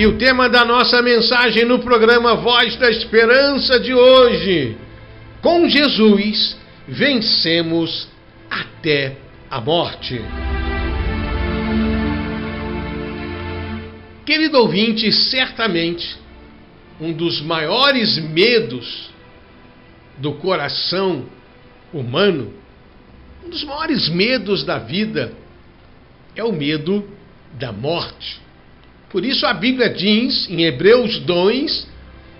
E o tema da nossa mensagem no programa Voz da Esperança de hoje: Com Jesus vencemos até a morte. Querido ouvinte, certamente um dos maiores medos do coração humano, um dos maiores medos da vida é o medo da morte. Por isso a Bíblia diz em Hebreus 2,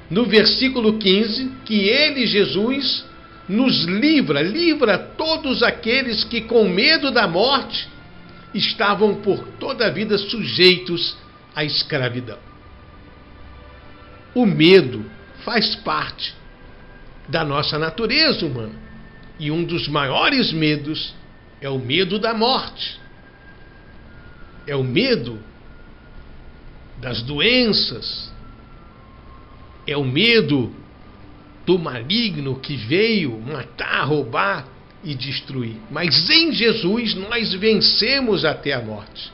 no versículo 15, que ele, Jesus, nos livra, livra todos aqueles que com medo da morte estavam por toda a vida sujeitos à escravidão. O medo faz parte da nossa natureza humana. E um dos maiores medos é o medo da morte. É o medo das doenças. É o medo do maligno que veio matar, roubar e destruir. Mas em Jesus nós vencemos até a morte.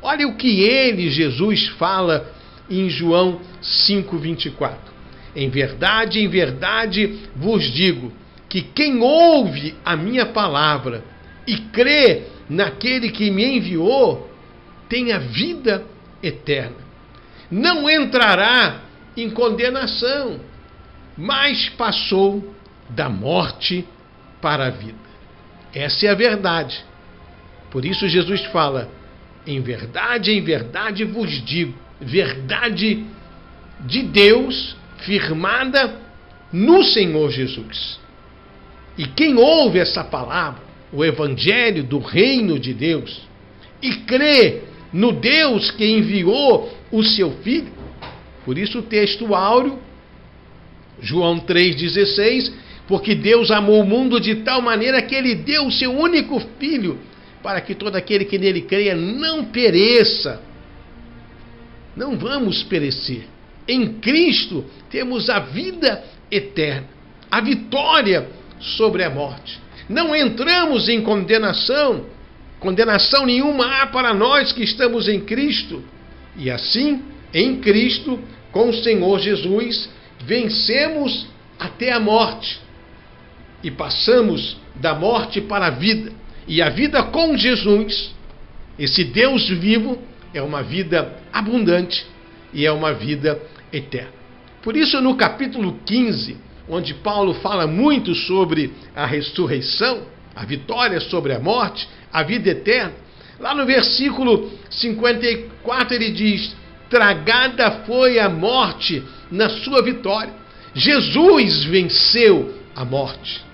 Olha o que ele, Jesus, fala em João 5,24. Em verdade, em verdade vos digo que quem ouve a minha palavra e crê naquele que me enviou, tem a vida eterna. Não entrará em condenação, mas passou da morte para a vida. Essa é a verdade. Por isso Jesus fala: em verdade, em verdade vos digo, verdade de Deus firmada no Senhor Jesus. E quem ouve essa palavra, o evangelho do reino de Deus, e crê no Deus que enviou o seu filho, por isso o texto áureo, João 3,16, porque Deus amou o mundo de tal maneira que ele deu o seu único filho, para que todo aquele que nele creia não pereça, não vamos perecer. Em Cristo temos a vida eterna, a vitória sobre a morte. Não entramos em condenação, condenação nenhuma há para nós que estamos em Cristo. E assim, em Cristo, com o Senhor Jesus, vencemos até a morte e passamos da morte para a vida. E a vida com Jesus, esse Deus vivo, é uma vida abundante e é uma vida eterna. Por isso, no capítulo 15, onde Paulo fala muito sobre a ressurreição, a vitória sobre a morte, a vida eterna, lá no versículo 54 ele diz: Tragada foi a morte na sua vitória. Jesus venceu a morte.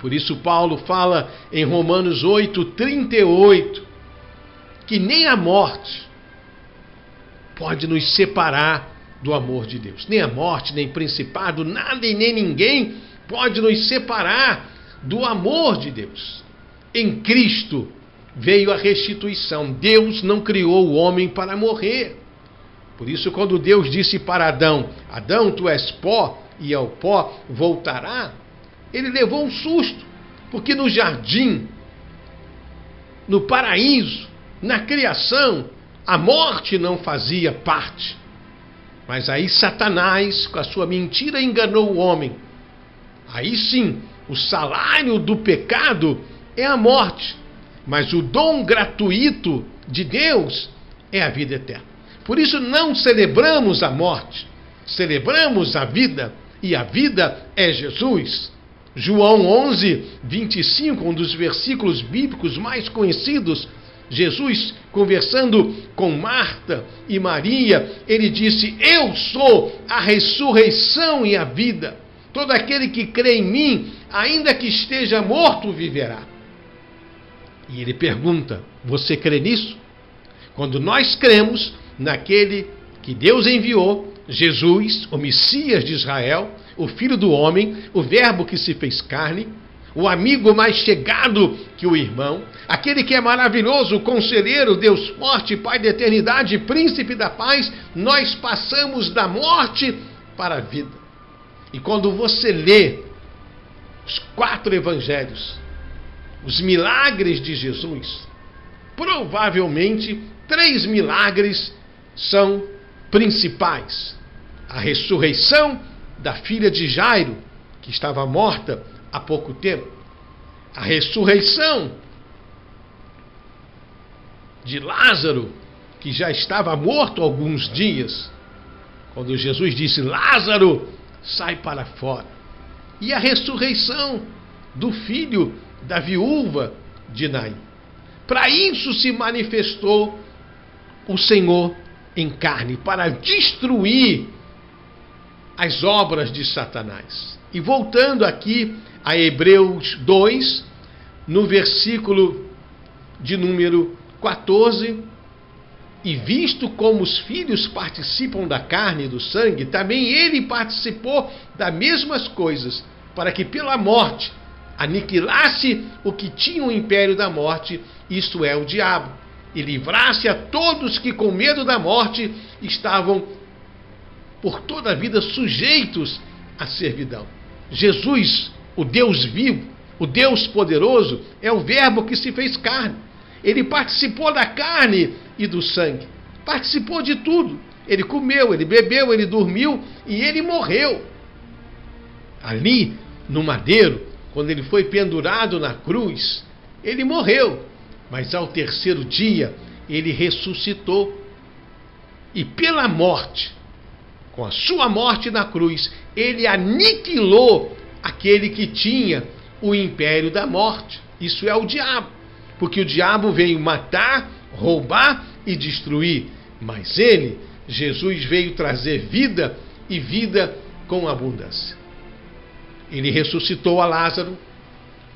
Por isso, Paulo fala em Romanos 8, 38, que nem a morte pode nos separar do amor de Deus. Nem a morte, nem principado, nada e nem ninguém pode nos separar do amor de Deus. Em Cristo veio a restituição. Deus não criou o homem para morrer. Por isso, quando Deus disse para Adão: Adão, tu és pó e ao pó voltará, ele levou um susto, porque no jardim, no paraíso, na criação, a morte não fazia parte. Mas aí Satanás, com a sua mentira, enganou o homem. Aí sim, o salário do pecado é a morte. Mas o dom gratuito de Deus é a vida eterna. Por isso não celebramos a morte, celebramos a vida, e a vida é Jesus. João 11, 25, um dos versículos bíblicos mais conhecidos, Jesus, conversando com Marta e Maria, ele disse: Eu sou a ressurreição e a vida. Todo aquele que crê em mim, ainda que esteja morto, viverá. E ele pergunta: Você crê nisso? Quando nós cremos naquele que Deus enviou, Jesus, o Messias de Israel, o Filho do Homem, o Verbo que se fez carne, o amigo mais chegado que o irmão, aquele que é maravilhoso, conselheiro, Deus forte, Pai da eternidade, príncipe da paz, nós passamos da morte para a vida. E quando você lê os quatro evangelhos, os milagres de Jesus, provavelmente três milagres são principais: a ressurreição da filha de Jairo, que estava morta há pouco tempo, a ressurreição de Lázaro, que já estava morto alguns dias, quando Jesus disse: Lázaro, sai para fora. E a ressurreição do filho da viúva de Naim. Para isso se manifestou o Senhor em carne, para destruir as obras de Satanás. E voltando aqui a Hebreus 2, no versículo de número 14, e visto como os filhos participam da carne e do sangue, também ele participou das mesmas coisas, para que pela morte aniquilasse o que tinha o império da morte, isto é, o diabo, e livrasse a todos que com medo da morte estavam por toda a vida sujeitos à servidão. Jesus, o Deus vivo, o Deus poderoso, é o Verbo que se fez carne. Ele participou da carne e do sangue. Participou de tudo. Ele comeu, ele bebeu, ele dormiu e ele morreu. Ali, no madeiro, quando ele foi pendurado na cruz, ele morreu. Mas ao terceiro dia, ele ressuscitou. E pela morte, com a sua morte na cruz, ele aniquilou aquele que tinha o império da morte. Isso é o diabo. Porque o diabo veio matar, roubar e destruir. Mas ele, Jesus, veio trazer vida e vida com abundância. Ele ressuscitou a Lázaro,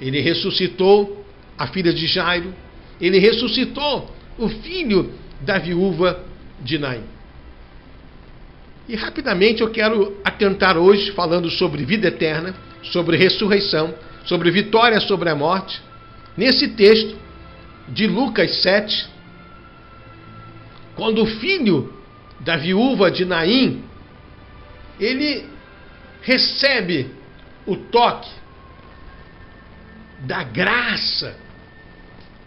ele ressuscitou a filha de Jairo, ele ressuscitou o filho da viúva de Naim. E rapidamente eu quero atentar hoje falando sobre vida eterna, sobre ressurreição, sobre vitória sobre a morte, nesse texto de Lucas 7, quando o filho da viúva de Naim, ele recebe o toque da graça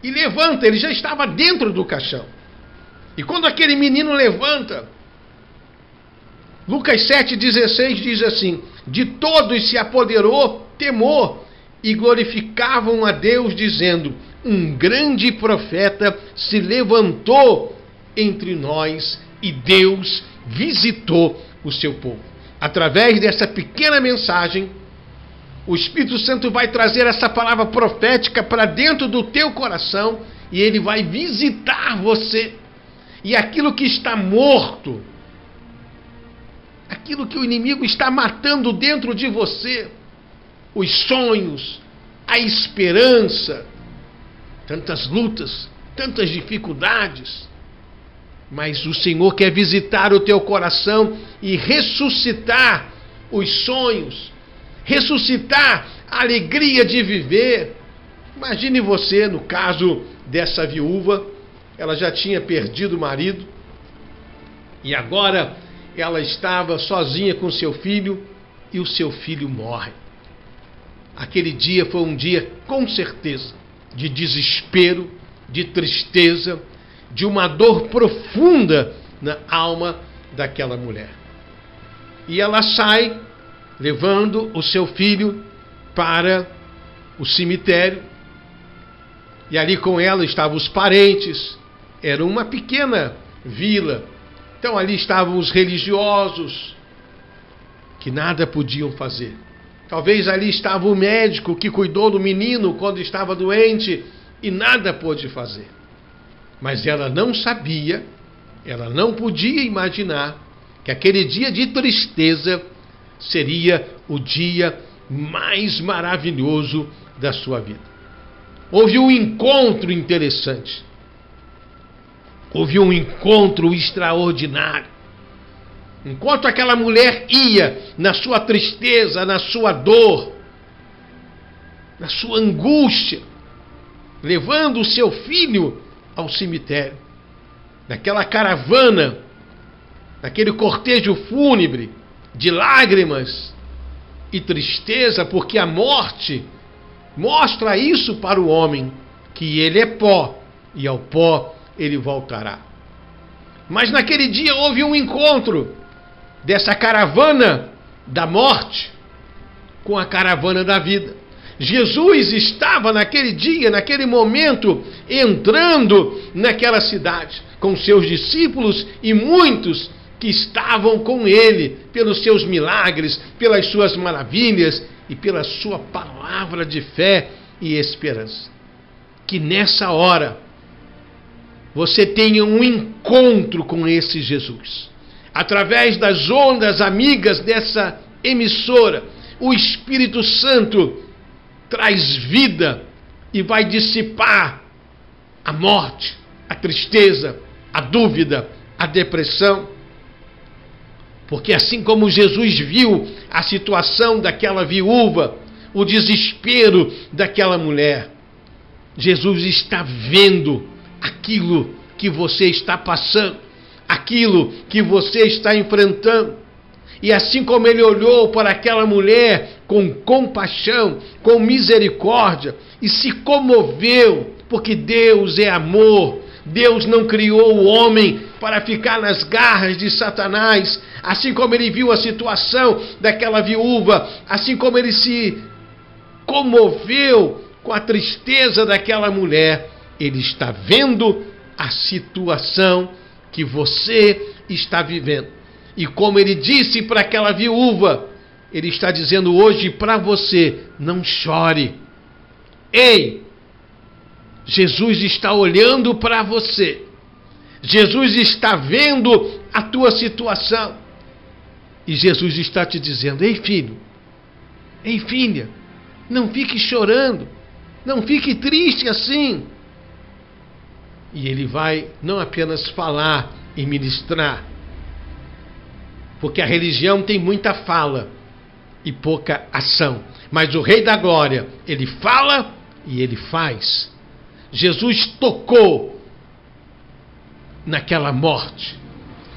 e levanta, ele já estava dentro do caixão. E quando aquele menino levanta, Lucas 7,16 diz assim: De todos se apoderou temor e glorificavam a Deus, dizendo: Um grande profeta se levantou entre nós e Deus visitou o seu povo. Através dessa pequena mensagem, o Espírito Santo vai trazer essa palavra profética para dentro do teu coração e ele vai visitar você. E aquilo que está morto, aquilo que o inimigo está matando dentro de você, os sonhos, a esperança, tantas lutas, tantas dificuldades, mas o Senhor quer visitar o teu coração e ressuscitar os sonhos, ressuscitar a alegria de viver. Imagine você, no caso dessa viúva, ela já tinha perdido o marido e agora ela estava sozinha com seu filho e o seu filho morre. Aquele dia foi um dia, com certeza, de desespero, de tristeza, de uma dor profunda na alma daquela mulher. E ela sai levando o seu filho para o cemitério. E ali com ela estavam os parentes. Era uma pequena vila. Então ali estavam os religiosos que nada podiam fazer. Talvez ali estava o médico que cuidou do menino quando estava doente e nada pôde fazer. Mas ela não sabia, ela não podia imaginar que aquele dia de tristeza seria o dia mais maravilhoso da sua vida. Houve um encontro interessante. Houve um encontro extraordinário. Enquanto aquela mulher ia na sua tristeza, na sua dor, na sua angústia, levando o seu filho ao cemitério, naquela caravana, naquele cortejo fúnebre de lágrimas e tristeza, porque a morte mostra isso para o homem, que ele é pó e ao pó ele voltará. Mas naquele dia houve um encontro dessa caravana da morte com a caravana da vida. Jesus estava naquele dia, naquele momento, entrando naquela cidade com seus discípulos e muitos que estavam com ele pelos seus milagres, pelas suas maravilhas e pela sua palavra de fé e esperança. Que nessa hora você tenha um encontro com esse Jesus. Através das ondas amigas dessa emissora, o Espírito Santo traz vida e vai dissipar a morte, a tristeza, a dúvida, a depressão. Porque assim como Jesus viu a situação daquela viúva, o desespero daquela mulher, Jesus está vendo aquilo que você está passando, aquilo que você está enfrentando. E assim como ele olhou para aquela mulher com compaixão, com misericórdia e se comoveu, porque Deus é amor, Deus não criou o homem para ficar nas garras de Satanás, assim como ele viu a situação daquela viúva, assim como ele se comoveu com a tristeza daquela mulher, ele está vendo a situação que você está vivendo. E como ele disse para aquela viúva, ele está dizendo hoje para você: não chore. Ei, Jesus está olhando para você. Jesus está vendo a tua situação. E Jesus está te dizendo: ei, filho, ei, filha, não fique chorando, não fique triste assim. E ele vai não apenas falar e ministrar, porque a religião tem muita fala e pouca ação. Mas o Rei da Glória, ele fala e ele faz. Jesus tocou naquela morte.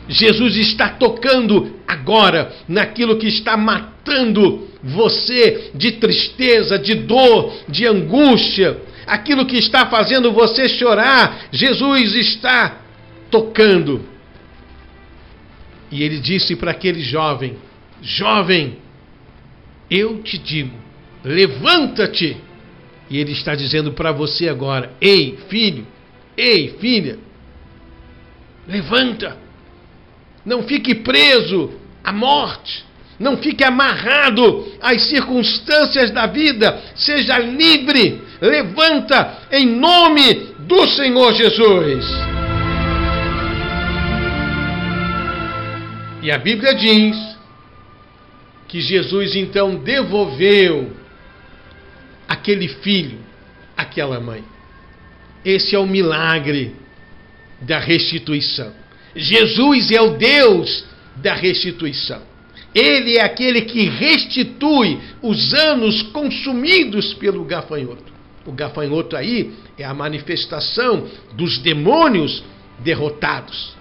Jesus está tocando agora naquilo que está matando você de tristeza, de dor, de angústia aquilo que está fazendo você chorar, Jesus está tocando. E ele disse para aquele jovem: Jovem, eu te digo, levanta-te. E ele está dizendo para você agora: Ei, filho, ei, filha, levanta. Não fique preso à morte. Não fique amarrado às circunstâncias da vida. Seja livre levanta em nome do Senhor Jesus. E a Bíblia diz que Jesus então devolveu aquele filho, aquela mãe. Esse é o milagre da restituição. Jesus é o Deus da restituição. Ele é aquele que restitui os anos consumidos pelo gafanhoto. O gafanhoto aí é a manifestação dos demônios derrotados.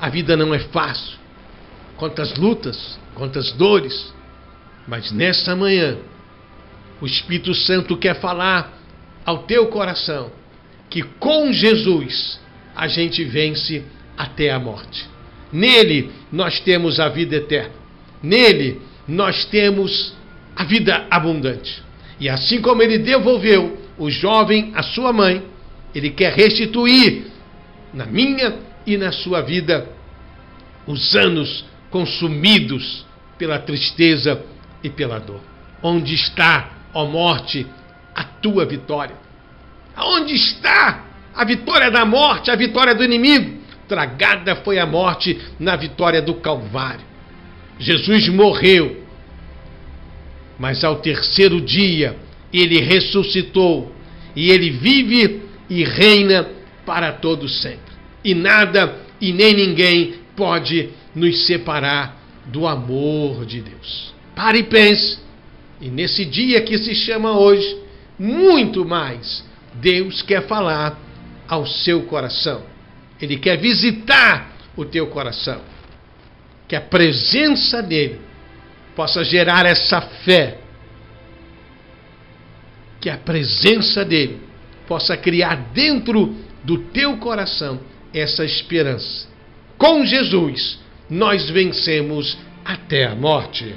A vida não é fácil. Quantas lutas, quantas dores. Mas nessa manhã, o Espírito Santo quer falar ao teu coração que com Jesus a gente vence até a morte. Nele nós temos a vida eterna. Nele nós temos a vida abundante. E assim como ele devolveu o jovem à sua mãe, ele quer restituir na minha e na sua vida os anos consumidos pela tristeza e pela dor. Onde está, ó morte, a tua vitória? Aonde está a vitória da morte, a vitória do inimigo? Tragada foi a morte na vitória do Calvário. Jesus morreu mas ao terceiro dia ele ressuscitou e ele vive e reina para todo sempre. E nada e nem ninguém pode nos separar do amor de Deus. Pare e pense. E nesse dia que se chama hoje, muito mais, Deus quer falar ao seu coração. Ele quer visitar o teu coração. Que a presença dele possa gerar essa fé, que a presença dele possa criar dentro do teu coração essa esperança com Jesus, nós vencemos até a morte.